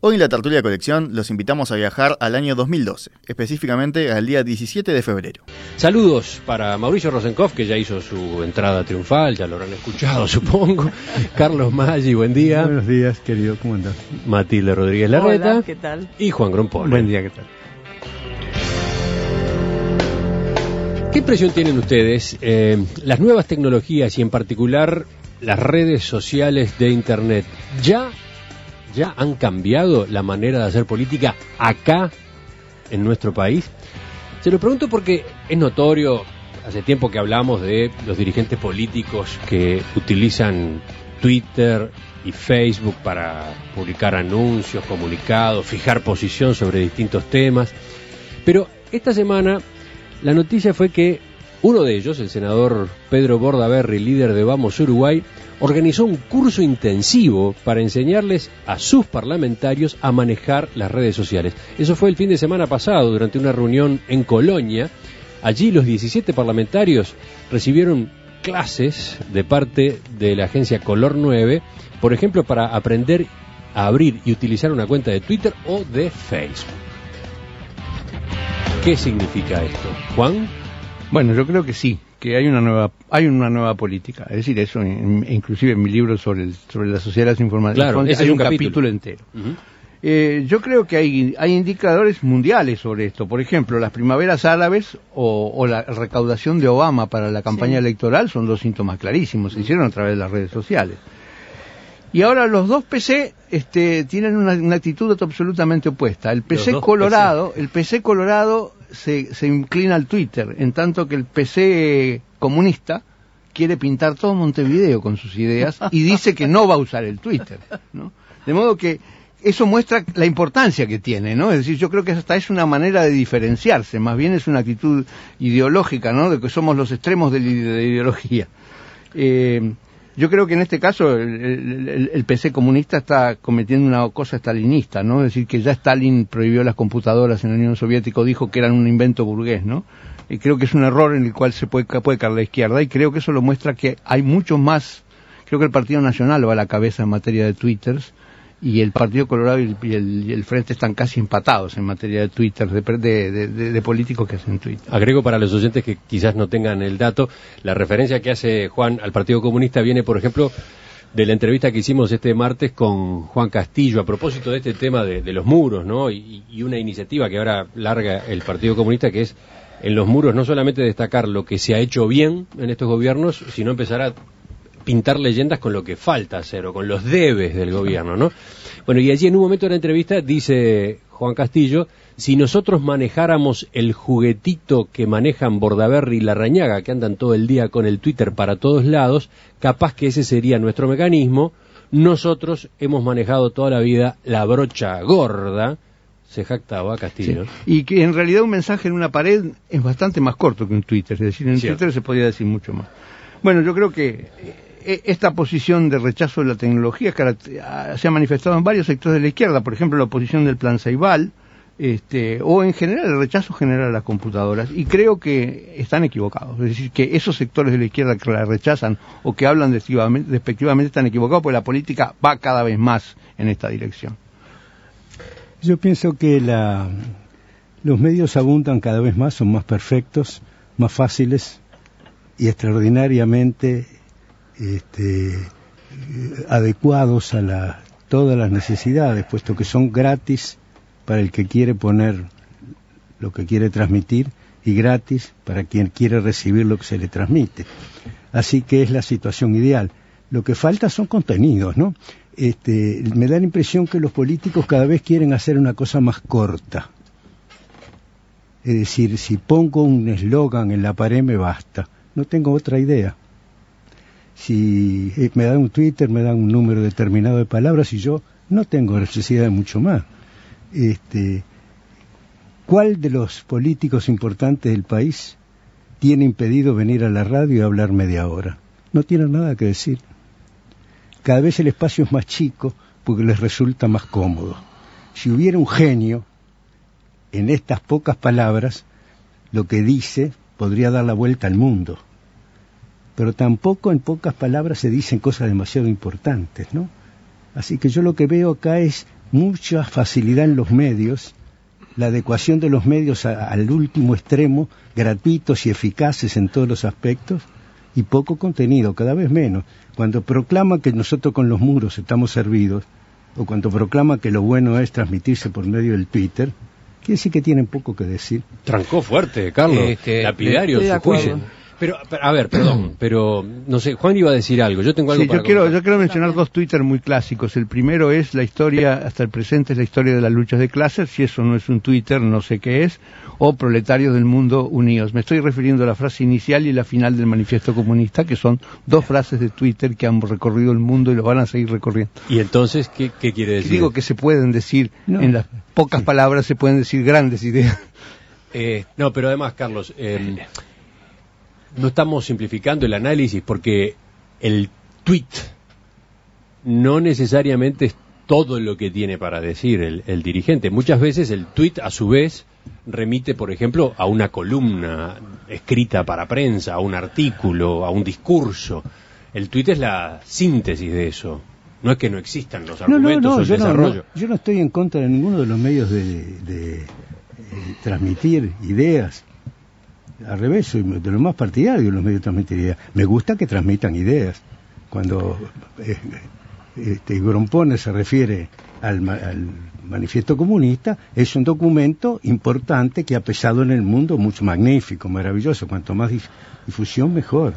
Hoy en la tertulia de colección los invitamos a viajar al año 2012, específicamente al día 17 de febrero. Saludos para Mauricio Rosenkopf, que ya hizo su entrada triunfal, ya lo habrán escuchado, supongo. Carlos Maggi, buen día. Buenos días, querido, ¿cómo andás? Matilde Rodríguez Larreta. Hola, ¿qué tal? Y Juan Grompol. Buen día, ¿qué tal? ¿Qué impresión tienen ustedes? Eh, las nuevas tecnologías y en particular las redes sociales de Internet, ¿ya ya han cambiado la manera de hacer política acá en nuestro país? Se lo pregunto porque es notorio, hace tiempo que hablamos de los dirigentes políticos que utilizan Twitter y Facebook para publicar anuncios, comunicados, fijar posición sobre distintos temas. Pero esta semana la noticia fue que uno de ellos, el senador Pedro Bordaberry, líder de Vamos Uruguay, organizó un curso intensivo para enseñarles a sus parlamentarios a manejar las redes sociales. Eso fue el fin de semana pasado, durante una reunión en Colonia. Allí los 17 parlamentarios recibieron clases de parte de la agencia Color 9, por ejemplo, para aprender a abrir y utilizar una cuenta de Twitter o de Facebook. ¿Qué significa esto? Juan? Bueno, yo creo que sí, que hay una nueva hay una nueva política. Es decir, eso inclusive en mi libro sobre el, sobre la sociedad de las informaciones Claro, hay es un capítulo, capítulo. entero. Eh, yo creo que hay, hay indicadores mundiales sobre esto. Por ejemplo, las primaveras árabes o, o la recaudación de Obama para la campaña electoral son dos síntomas clarísimos. Se hicieron a través de las redes sociales. Y ahora los dos PC este, tienen una, una actitud absolutamente opuesta. El PC Colorado, el PC Colorado se, se inclina al Twitter, en tanto que el PC comunista quiere pintar todo Montevideo con sus ideas y dice que no va a usar el Twitter. ¿no? De modo que eso muestra la importancia que tiene, ¿no? Es decir, yo creo que hasta es una manera de diferenciarse, más bien es una actitud ideológica, ¿no? De que somos los extremos de la ide- de la ideología. Eh, yo creo que en este caso el, el- PC comunista está cometiendo una cosa stalinista, ¿no? Es decir, que ya Stalin prohibió las computadoras en la Unión Soviética, dijo que eran un invento burgués, ¿no? Y creo que es un error en el cual se puede, ca- puede caer la izquierda, y creo que eso lo muestra que hay mucho más, creo que el Partido Nacional va a la cabeza en materia de twitters, y el Partido Colorado y el, y el- Frente están casi empatados en materia de Twitter, de, de- de- de- políticos que hacen Twitter. Agrego para los oyentes que quizás no tengan el dato, la referencia que hace Juan al Partido Comunista viene, por ejemplo, de la entrevista que hicimos este martes con Juan Castillo a propósito de este tema de, los muros, ¿no? Y una iniciativa que ahora larga el Partido Comunista que es en los muros no solamente destacar lo que se ha hecho bien en estos gobiernos, sino empezar a pintar leyendas con lo que falta hacer o con los debes del gobierno, ¿no? Bueno, y allí en un momento de la entrevista dice Juan Castillo, si nosotros manejáramos el juguetito que manejan Bordaberry y Larrañaga, que andan todo el día con el Twitter para todos lados, capaz que ese sería nuestro mecanismo. Nosotros hemos manejado toda la vida la brocha gorda, se jactaba Castillo. Y que en realidad un mensaje en una pared es bastante más corto que un Twitter, es decir, en Cierto. Twitter se podría decir mucho más. Bueno, yo creo que eh, esta posición de rechazo de la tecnología ah, se ha manifestado en varios sectores de la izquierda, por ejemplo, la oposición del plan Ceibal, este, o en general el rechazo general a las computadoras, y creo que están equivocados. Es decir, que esos sectores de la izquierda que la rechazan o que hablan despectivamente están equivocados, porque la política va cada vez más en esta dirección. Yo pienso que la, los medios abundan cada vez más, son más perfectos, más fáciles y extraordinariamente este, adecuados a la, todas las necesidades, puesto que son gratis para el que quiere poner lo que quiere transmitir y gratis para quien quiere recibir lo que se le transmite. Así que es la situación ideal. Lo que falta son contenidos, ¿no? Este, me da la impresión que los políticos cada vez quieren hacer una cosa más corta. Es decir, si pongo un eslogan en la pared me basta. No tengo otra idea. Si eh, me dan un Twitter, me dan un número determinado de palabras y yo no tengo necesidad de mucho más. Este, ¿Cuál de los políticos importantes del país tiene impedido venir a la radio y hablar media hora. No tienen nada que decir. Cada vez el espacio es más chico porque les resulta más cómodo. Si hubiera un genio en estas pocas palabras, lo que dice podría dar la vuelta al mundo. Pero tampoco en pocas palabras se dicen cosas demasiado importantes, ¿no? Así que yo lo que veo acá es mucha facilidad en los medios, la adecuación de los medios al último extremo, gratuitos y eficaces en todos los aspectos, y poco contenido, cada vez menos. Cuando proclama que nosotros con los muros estamos servidos, o cuando proclama que lo bueno es transmitirse por medio del Twitter, quiere decir que tienen poco que decir. Trancó fuerte, Carlos. Este, Lapidario, de su. Pero, pero, a ver, perdón, pero no sé, Juan iba a decir algo. Yo tengo algo Sí, para yo quiero, comentar. yo quiero mencionar dos Twitter muy clásicos. El primero es la historia, hasta el presente es la historia de las luchas de clases. Si eso no es un Twitter, no sé qué es. O Proletarios del Mundo Unidos. Me estoy refiriendo a la frase inicial y la final del Manifiesto Comunista, que son dos frases de Twitter que han recorrido el mundo y lo van a seguir recorriendo. Y entonces, ¿qué, qué quiere decir? Digo que se pueden decir, No. en las pocas palabras se pueden decir grandes ideas. Eh, no, pero además, Carlos, eh, no estamos simplificando el análisis porque el tweet no necesariamente es todo lo que tiene para decir el, el dirigente. Muchas veces el tweet, a su vez, remite, por ejemplo, a una columna escrita para prensa, a un artículo, a un discurso. El tweet es la síntesis de eso. No es que no existan los No, no, argumentos o el yo, desarrollo. yo no estoy en contra de ninguno de los medios de, de, eh, transmitir ideas. Al revés, soy de lo más partidario los medios de transmitir ideas. Me gusta que transmitan ideas. Cuando eh, este, se refiere al, al manifiesto comunista, es un documento importante que ha pesado en el mundo mucho magnífico, maravilloso. Cuanto más dif- difusión, mejor,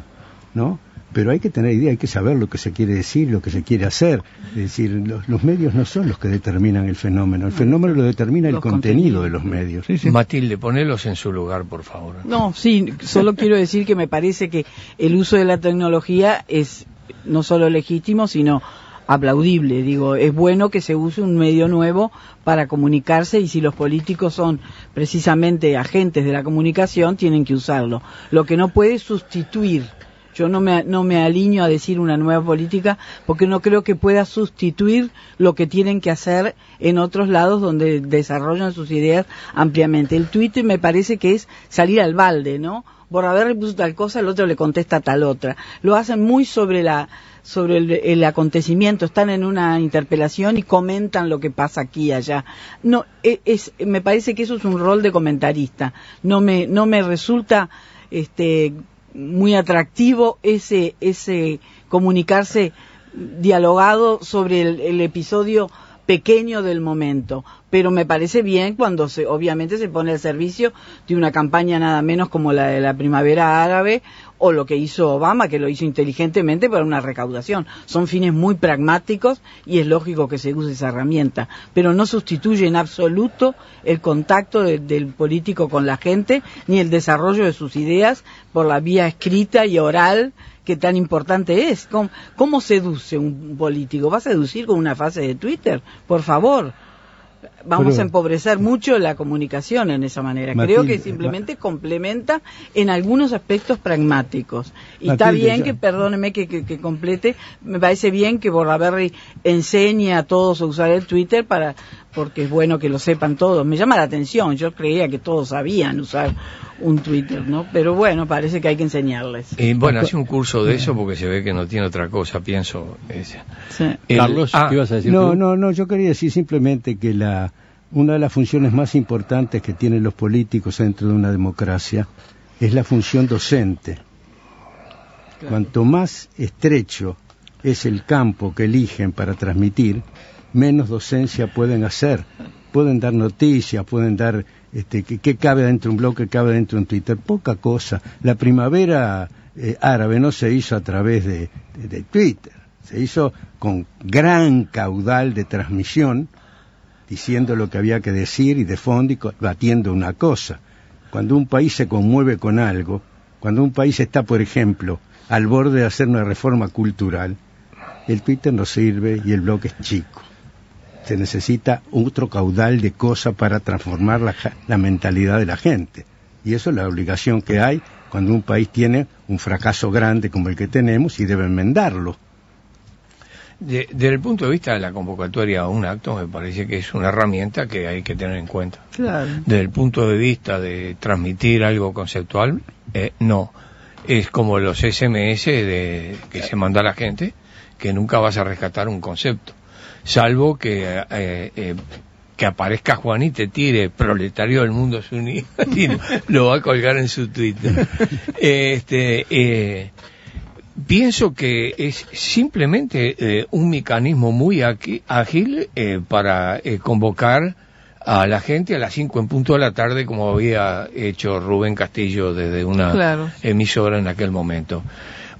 ¿no? Pero hay que tener idea, hay que saber lo que se quiere decir, lo que se quiere hacer. Es decir, los, los medios no son los que determinan el fenómeno, el fenómeno lo determina el Los contenido contenidos. de los medios. Matilde, ponelos en su lugar, por favor. No, sí, solo quiero decir que me parece que el uso de la tecnología es no solo legítimo, sino aplaudible. Digo, es bueno que se use un medio nuevo para comunicarse y si los políticos son precisamente agentes de la comunicación, tienen que usarlo. Lo que no puede sustituir. Yo no me, no me alineo a decir una nueva política porque no creo que pueda sustituir lo que tienen que hacer en otros lados donde desarrollan sus ideas ampliamente. El Twitter me parece que es salir al balde, ¿no? Borraberry puso tal cosa, el otro le contesta tal otra. Lo hacen muy sobre la sobre el, el acontecimiento, están en una interpelación y comentan lo que pasa aquí y allá. No, e- es, me parece que eso es un rol de comentarista. No me, no me resulta este muy atractivo ese, ese comunicarse dialogado sobre el, el episodio pequeño del momento, pero me parece bien cuando se, obviamente se pone al servicio de una campaña nada menos como la de la primavera árabe o lo que hizo Obama, que lo hizo inteligentemente para una recaudación. Son fines muy pragmáticos y es lógico que se use esa herramienta, pero no sustituye en absoluto el contacto de- del político con la gente ni el desarrollo de sus ideas por la vía escrita y oral que tan importante es. ¿Cómo, cómo seduce un político? ¿Va a seducir con una fase de Twitter? Por favor. Vamos Pero- a empobrecer mucho la comunicación en esa manera. Creo que simplemente complementa en algunos aspectos pragmáticos. Y está bien que, perdóneme que, que, que complete, me parece bien que Borraberry enseñe a todos a usar el Twitter para porque es bueno que lo sepan todos. Me llama la atención, yo creía que todos sabían usar un Twitter, ¿no? Pero bueno, parece que hay que enseñarles. Eh, bueno, hace un curso de eso porque se ve que no tiene otra cosa, pienso. Sí. el- Carlos, ah, ¿qué ibas a decir No, tú? no, no, yo quería decir simplemente que la, una de las funciones más importantes que tienen los políticos dentro de una democracia es la función docente. Cuanto más estrecho es el campo que eligen para transmitir, menos docencia pueden hacer. Pueden dar noticias, pueden dar este, qué qué cabe dentro de un blog, qué cabe dentro de un Twitter, poca cosa. La primavera eh, árabe no se hizo a través de, de- Twitter, se hizo con gran caudal de transmisión, diciendo lo que había que decir y de fondo y batiendo una cosa. Cuando un país se conmueve con algo, cuando un país está, por ejemplo, al borde de hacer una reforma cultural, el Twitter no sirve y el blog es chico. Se necesita otro caudal de cosas para transformar la, ja- la mentalidad de la gente. Y eso es la obligación que hay cuando un país tiene un fracaso grande como el que tenemos y debe enmendarlo. De- desde el punto de vista de la convocatoria a un acto, me parece que es una herramienta que hay que tener en cuenta. Claro. Desde el punto de vista de transmitir algo conceptual, eh, no. Es como los SMS de, que se manda a la gente, que nunca vas a rescatar un concepto. Salvo que, eh, eh, que aparezca Juan y te tire proletario del mundo es unido y lo va a colgar en su Twitter. Este, eh, pienso que es simplemente eh, un mecanismo muy aquí- ágil eh, para eh, convocar a la gente a las 5 en punto de la tarde como había hecho Rubén Castillo desde una Claro. emisora en aquel momento.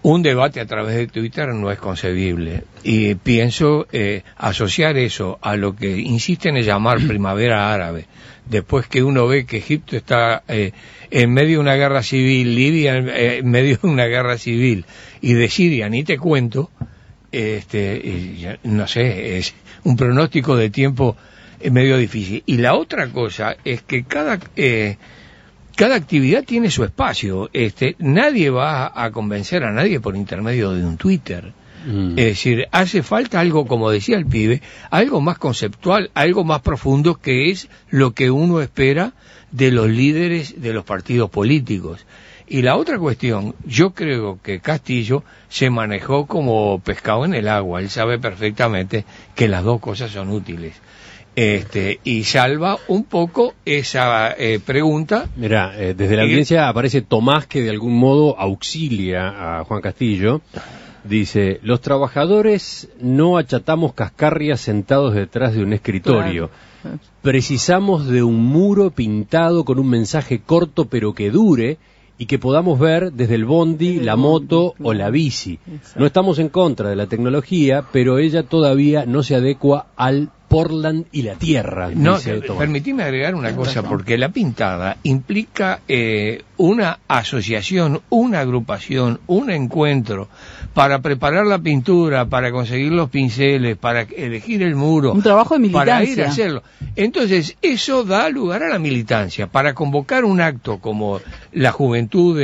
Un debate a través de Twitter no es concebible y pienso eh, asociar eso a lo que insisten en llamar primavera árabe, después que uno ve que Egipto está eh, en medio de una guerra civil, Libia eh, en medio de una guerra civil y de Siria ni te cuento, este, no sé, es un pronóstico de tiempo eh, medio difícil. Y la otra cosa es que cada eh, cada actividad tiene su espacio. Este, nadie va a convencer a nadie por intermedio de un Twitter. Mm. Es decir, hace falta algo, como decía el pibe, algo más conceptual, algo más profundo, que es lo que uno espera de los líderes de los partidos políticos. Y la otra cuestión, yo creo que Castillo se manejó como pescado en el agua. Él sabe perfectamente que las dos cosas son útiles. Este, y salva un poco esa eh, pregunta Mira, eh, desde la audiencia aparece Tomás que de algún modo auxilia a Juan Castillo. Dice, los trabajadores no achatamos cascarrias sentados detrás de un escritorio. Precisamos de un muro pintado con un mensaje corto pero que dure y que podamos ver desde el bondi, la moto o la bici. No estamos en contra de la tecnología, pero ella todavía no se adecua al Portland y la Tierra. No, permitime agregar una cosa, porque la pintada implica eh, una asociación, una agrupación, un encuentro para preparar la pintura, para conseguir los pinceles, para elegir el muro. Un trabajo de Para ir militancia. a hacerlo. Entonces, eso da lugar a la militancia. Para convocar un acto como la juventud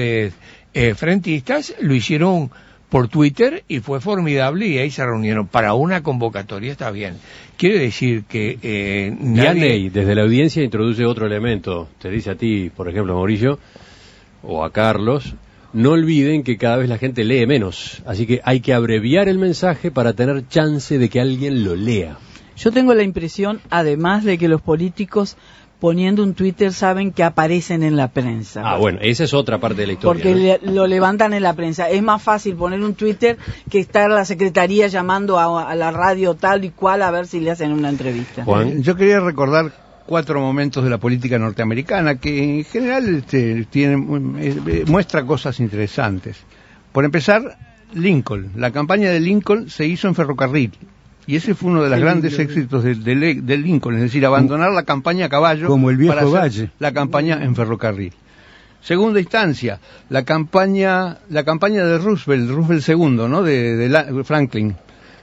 frentistas, lo hicieron por Twitter y fue formidable y ahí se reunieron. Para una convocatoria está bien. Quiere decir que eh, nadie- Vianney, desde la audiencia, introduce otro elemento. Te dice a ti, por ejemplo, Mauricio, o a Carlos, no olviden que cada vez la gente lee menos. Así que hay que abreviar el mensaje para tener chance de que alguien lo lea. Yo tengo la impresión, además de que los políticos poniendo un Twitter saben que aparecen en la prensa. Ah, bueno, esa es otra parte de la historia. Porque ¿no? le- lo levantan en la prensa. Es más fácil poner un Twitter que estar la secretaría llamando a, a la radio tal y cual a ver si le hacen una entrevista. Juan. Yo quería recordar cuatro momentos de la política norteamericana que en general este, tienen, eh, muestra cosas interesantes. Por empezar, Lincoln. La campaña de Lincoln se hizo en ferrocarril. Y ese fue uno de los grandes éxitos de, de- de Lincoln, es decir, abandonar la campaña a caballo Como el viejo para hacer Valle. la campaña en ferrocarril. Segunda instancia, la campaña, la campaña de Roosevelt, Roosevelt II, ¿no? De, de la- Franklin,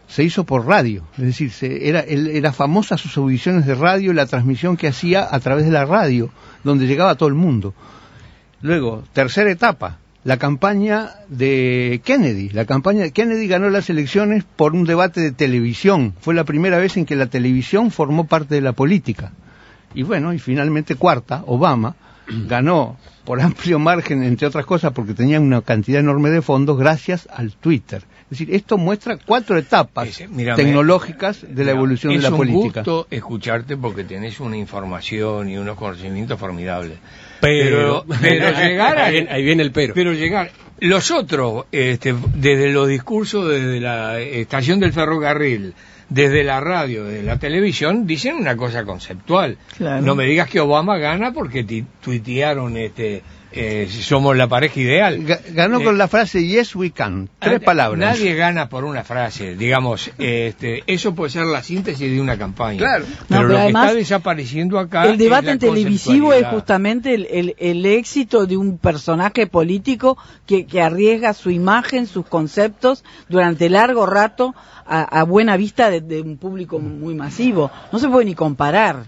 se hizo por radio, es decir, se- era, él- era famosa sus audiciones de radio y la transmisión que hacía a través de la radio, donde llegaba a todo el mundo. Luego, tercera etapa, la campaña de Kennedy. La campaña de Kennedy ganó las elecciones por un debate de televisión. Fue la primera vez en que la televisión formó parte de la política. Y bueno, y finalmente cuarta, Obama ganó por amplio margen, entre otras cosas, porque tenía una cantidad enorme de fondos gracias al Twitter. Es decir, esto muestra cuatro etapas Ese- mírame, tecnológicas de la evolución de es la un política. gusto escucharte porque tenés una información y unos conocimientos formidables. Pero, pero llegar a, ahí, viene, ahí viene el pero. pero llegar los otros este, desde los discursos desde la estación del ferrocarril desde la radio, desde la televisión, dicen una cosa conceptual. Claro. No me digas que Obama gana porque ti- tuitearon este, eh, somos la pareja ideal. Ga- Ganó Eh, con la frase Yes we can, tres palabras. Nadie gana por una frase, digamos, este, eso puede ser la síntesis de una campaña. Claro. Pero, No, pero lo que está desapareciendo acá El debate es televisivo es justamente el, el- el éxito de un personaje político que, que arriesga su imagen, sus conceptos durante largo rato a, a buena vista de, de un público muy masivo. No se puede ni comparar.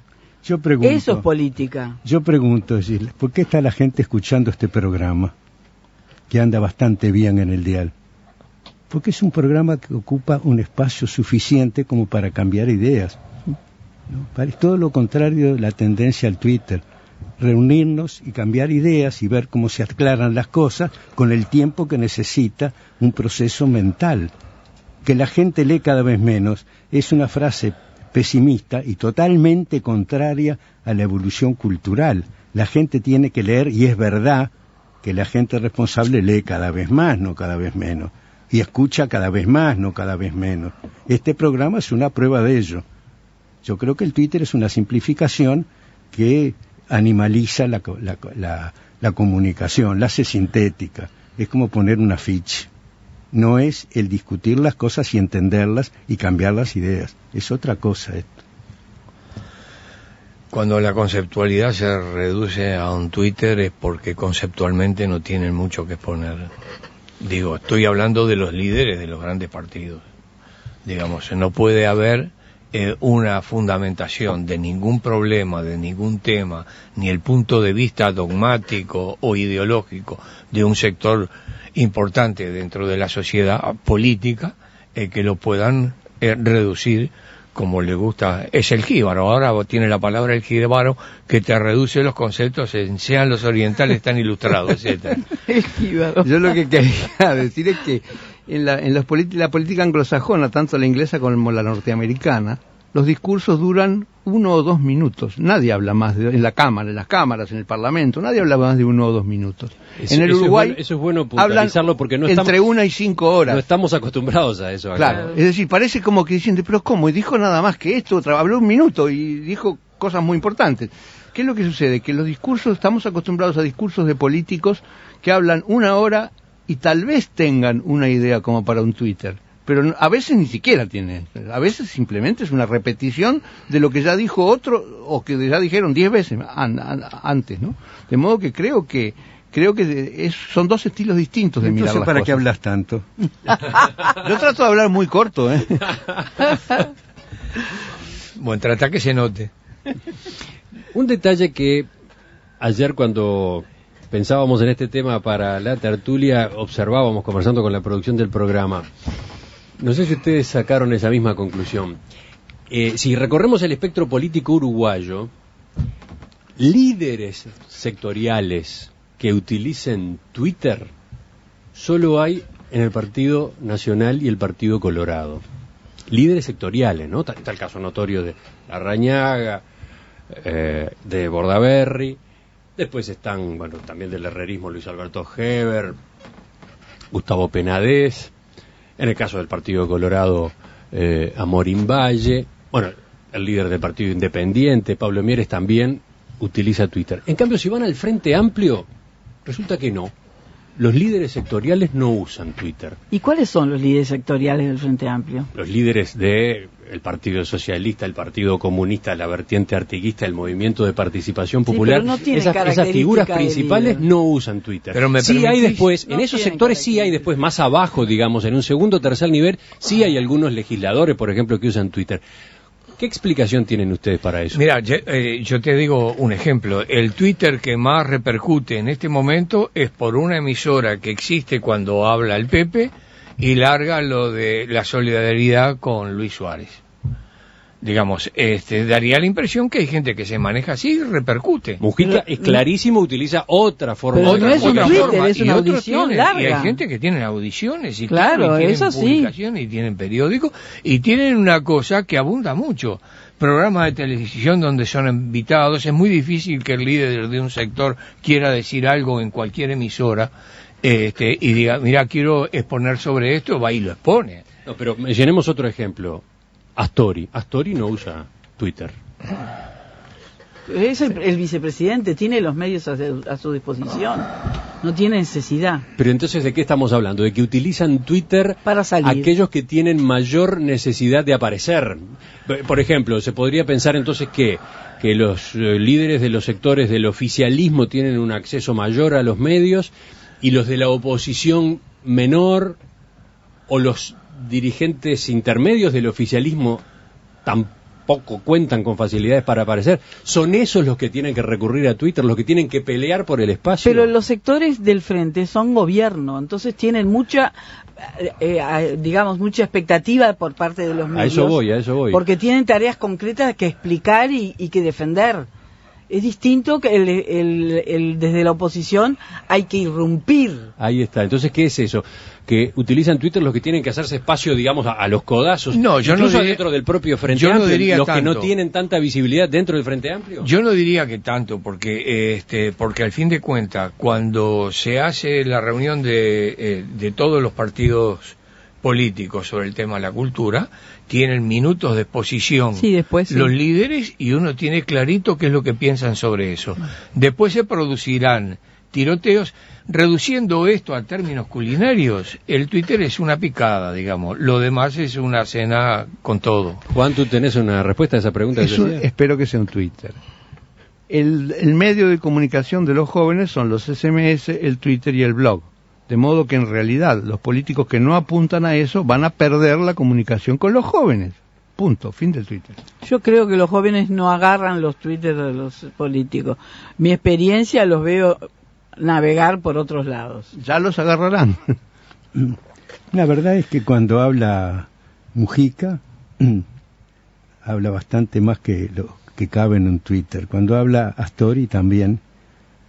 Yo pregunto, Eso es política. yo pregunto, Gil, ¿por qué está la gente escuchando este programa? que anda bastante bien en el dial. Porque es un programa que ocupa un espacio suficiente como para cambiar ideas. ¿no? Es todo lo contrario de la tendencia al Twitter. Reunirnos y cambiar ideas y ver cómo se aclaran las cosas con el tiempo que necesita un proceso mental. Que la gente lee cada vez menos es una frase pesimista y totalmente contraria a la evolución cultural. La gente tiene que leer y es verdad que la gente responsable lee cada vez más, no cada vez menos, y escucha cada vez más, no cada vez menos. Este programa es una prueba de ello. Yo creo que el Twitter es una simplificación que animaliza la, la, la, la comunicación, la hace sintética. Es como poner una ficha. No es el discutir las cosas y entenderlas y cambiar las ideas. Es otra cosa esto. Cuando la conceptualidad se reduce a un Twitter es porque conceptualmente no tienen mucho que exponer. Digo, estoy hablando de los líderes de los grandes partidos. Digamos, no puede haber eh, una fundamentación de ningún problema, de ningún tema, ni el punto de vista dogmático o ideológico de un sector importante dentro de la sociedad política eh, que lo puedan eh, reducir como le gusta, es el jíbaro, ahora tiene la palabra el jíbaro que te reduce los conceptos en sean los orientales tan ilustrados, etcétera. El jíbaro. Yo lo que quería decir es que en la, en los la política anglosajona, tanto la inglesa como la norteamericana, los discursos duran uno o dos minutos. Nadie habla más de, en la cámara, en las cámaras, en el parlamento, nadie habla más de uno o dos minutos. Eso- en el eso es Uruguay bueno- eso es bueno puntualizarlo porque no entre estamos- una y cinco horas. No estamos acostumbrados a eso. acá. Claro, es decir, parece como que dicen, pero ¿cómo? Y dijo nada más que esto, habló un minuto y dijo cosas muy importantes. ¿Qué es lo que sucede? Que los discursos, estamos acostumbrados a discursos de políticos que hablan una hora y tal vez tengan una idea como para un Twitter. Pero no- a veces ni siquiera tienen. A veces simplemente es una repetición de lo que ya dijo otro o que ya dijeron diez veces an- an- antes, ¿no? De modo que creo que creo que es- son dos estilos distintos de mirar Entonces, las ¿para qué cosas. hablas tanto? Yo trato de hablar muy corto, ¿eh? Bueno, trata que se note. Un detalle que ayer cuando pensábamos en este tema para la tertulia, observábamos conversando con la producción del programa. No sé si ustedes sacaron esa misma conclusión. Eh, si recorremos el espectro político uruguayo, líderes sectoriales que utilicen Twitter solo hay en el Partido Nacional y el Partido Colorado. Líderes sectoriales, ¿no? Está, el caso notorio de Arrañaga, eh, de Bordaberry, después están, bueno, también del herrerismo Luis Alberto Heber, Gustavo Penadez, en el caso del Partido Colorado, eh, Amorín Valle, bueno, el líder del Partido Independiente, Pablo Mieres, también utiliza Twitter. En cambio, si van al Frente Amplio, resulta que no. Los líderes sectoriales no usan Twitter. ¿Y cuáles son los líderes sectoriales del Frente Amplio? Los líderes de el Partido Socialista, el Partido Comunista, la vertiente artiguista, el Movimiento de Participación Sí, Popular, pero no tiene esas, esas figuras principales no usan Twitter. Pero me sí hay después, No en esos sectores sí hay después más abajo, digamos, en un segundo o tercer nivel, sí hay algunos legisladores, por ejemplo, que usan Twitter. ¿Qué explicación tienen ustedes para eso? Mira, yo, eh, yo te digo un ejemplo. El Twitter que más repercute en este momento es por una emisora que existe cuando habla el Pepe y larga lo de la solidaridad con Luis Suárez. Digamos, este, daría la impresión que hay gente que se maneja así y repercute. Mujica es clarísimo, utiliza otra forma Pero de no es un otra Twitter, forma, es y una otros audición tienen- larga. Y hay gente que tiene audiciones y, Claro, tienen eso sí. publicaciones y tienen periódicos y tienen una cosa que abunda mucho. Programas de televisión donde son invitados, es muy difícil que el líder de un sector quiera decir algo en cualquier emisora este, y diga, mira, quiero exponer sobre esto, va y lo expone. No, pero llenemos otro ejemplo. Astori. Astori no usa Twitter. Es el, el vicepresidente, tiene los medios a, su- a su disposición. No tiene necesidad. Pero entonces, ¿de qué estamos hablando? De que utilizan Twitter Para salir. aquellos que tienen mayor necesidad de aparecer. Por ejemplo, se podría pensar entonces que, que los eh, líderes de los sectores del oficialismo tienen un acceso mayor a los medios y los de la oposición menor o los dirigentes intermedios del oficialismo tampoco cuentan con facilidades para aparecer, son esos los que tienen que recurrir a Twitter, los que tienen que pelear por el espacio. Pero los sectores del frente son gobierno, entonces tienen mucha, eh, eh, digamos, mucha expectativa por parte de los medios. A eso voy, a eso voy. Porque tienen tareas concretas que explicar y, y que defender. Es distinto que el, el- el- desde la oposición hay que irrumpir. Ahí está. Entonces, ¿qué es eso? Que utilizan Twitter los que tienen que hacerse espacio, digamos, a, a los codazos. No, yo no Incluso diría- dentro del propio Frente yo no Amplio, diría los que no tienen tanta visibilidad dentro del Frente Amplio. Yo no diría que tanto, porque este, porque al fin de cuentas, cuando se hace la reunión de, eh, de todos los partidos políticos sobre el tema de la cultura, tienen minutos de exposición Sí, después sí. los líderes y uno tiene clarito qué es lo que piensan sobre eso. Después se producirán tiroteos, reduciendo esto a términos culinarios, el Twitter es una picada, digamos, lo demás es una cena con todo. Juan, ¿tú tenés una respuesta a esa pregunta? que un- espero que sea un Twitter. El, el medio de comunicación de los jóvenes son los SMS, el Twitter y el blog. De modo que en realidad los políticos que no apuntan a eso van a perder la comunicación con los jóvenes. Punto, fin del Twitter. Yo creo que los jóvenes no agarran los twitters de los políticos. Mi experiencia los veo navegar por otros lados. Ya los agarrarán. La verdad es que cuando habla Mujica, habla bastante más que lo que cabe en un Twitter. Cuando habla Astori también,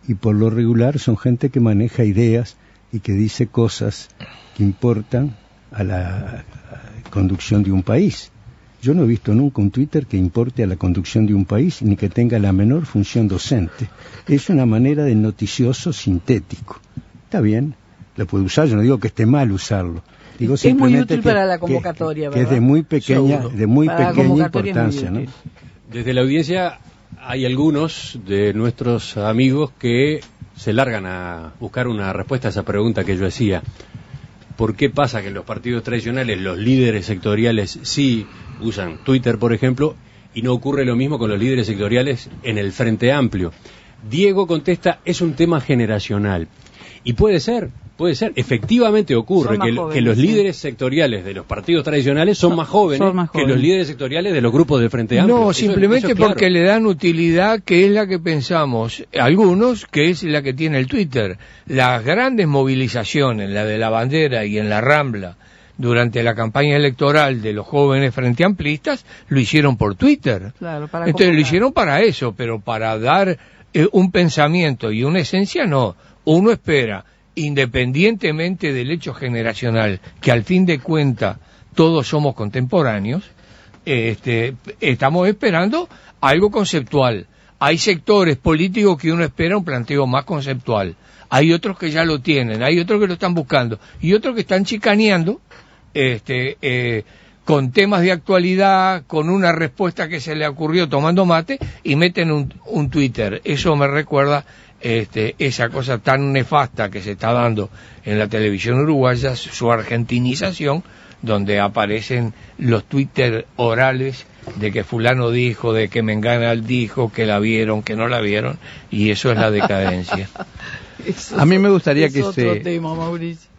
y por lo regular son gente que maneja ideas y que dice cosas que importan a la conducción de un país. Yo no he visto nunca un Twitter que importe a la conducción de un país ni que tenga la menor función docente. Es una manera de noticioso sintético. Está bien, lo puede usar, yo no digo que esté mal usarlo. Digo Es muy útil que- para la que- convocatoria, que, es de muy pequeña, Seguro. de muy Para la pequeña muy importancia, ¿no? Desde la audiencia hay algunos de nuestros amigos que se largan a buscar una respuesta a esa pregunta que yo hacía. ¿Por qué pasa que en los partidos tradicionales los líderes sectoriales sí usan Twitter, por ejemplo, y no ocurre lo mismo con los líderes sectoriales en el Frente Amplio? Diego contesta, es un tema generacional. Y puede ser, puede ser, efectivamente ocurre que, jóvenes, que los sí. líderes sectoriales de los partidos tradicionales son, más jóvenes son más que los líderes sectoriales de los grupos del Frente Amplio. No, Eso- simplemente eso es claro. porque le dan utilidad que es la que pensamos algunos, que es la que tiene el Twitter. Las grandes movilizaciones, la de la bandera y en la Rambla, durante la campaña electoral de los jóvenes frente amplistas, lo hicieron por Twitter. Claro, para Entonces lo hicieron para eso, pero para dar eh, un pensamiento y una esencia no. Uno espera, independientemente del hecho generacional, que al fin de cuentas todos somos contemporáneos, este, estamos esperando algo conceptual. Hay sectores políticos que uno espera un planteo más conceptual. Hay otros que ya lo tienen, hay otros que lo están buscando y otros que están chicaneando este, eh, con temas de actualidad, con una respuesta que se le ocurrió tomando mate y meten un, un Twitter. Eso me recuerda este, esa cosa tan nefasta que se está dando en la televisión uruguaya, su argentinización, donde aparecen los Twitter orales de que fulano dijo, de que Mengana dijo, que la vieron, que no la vieron, y eso es la decadencia. A mí me gustaría que se- tema.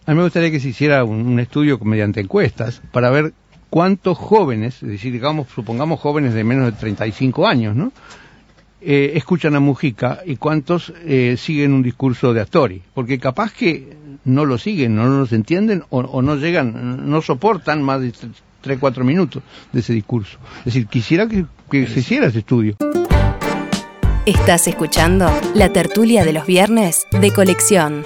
A mí me gustaría que se hiciera un, un estudio mediante encuestas para ver cuántos jóvenes, es decir, digamos, supongamos jóvenes de menos de 35 años, ¿no? Eh, escuchan a Mujica y cuántos eh, siguen un discurso de Astori. Porque capaz que no lo siguen, no los entienden o, o no llegan, no soportan más de 3, 4 minutos de ese discurso. Es decir, quisiera que, que se hiciera ese estudio. Estás escuchando la tertulia de los viernes de colección.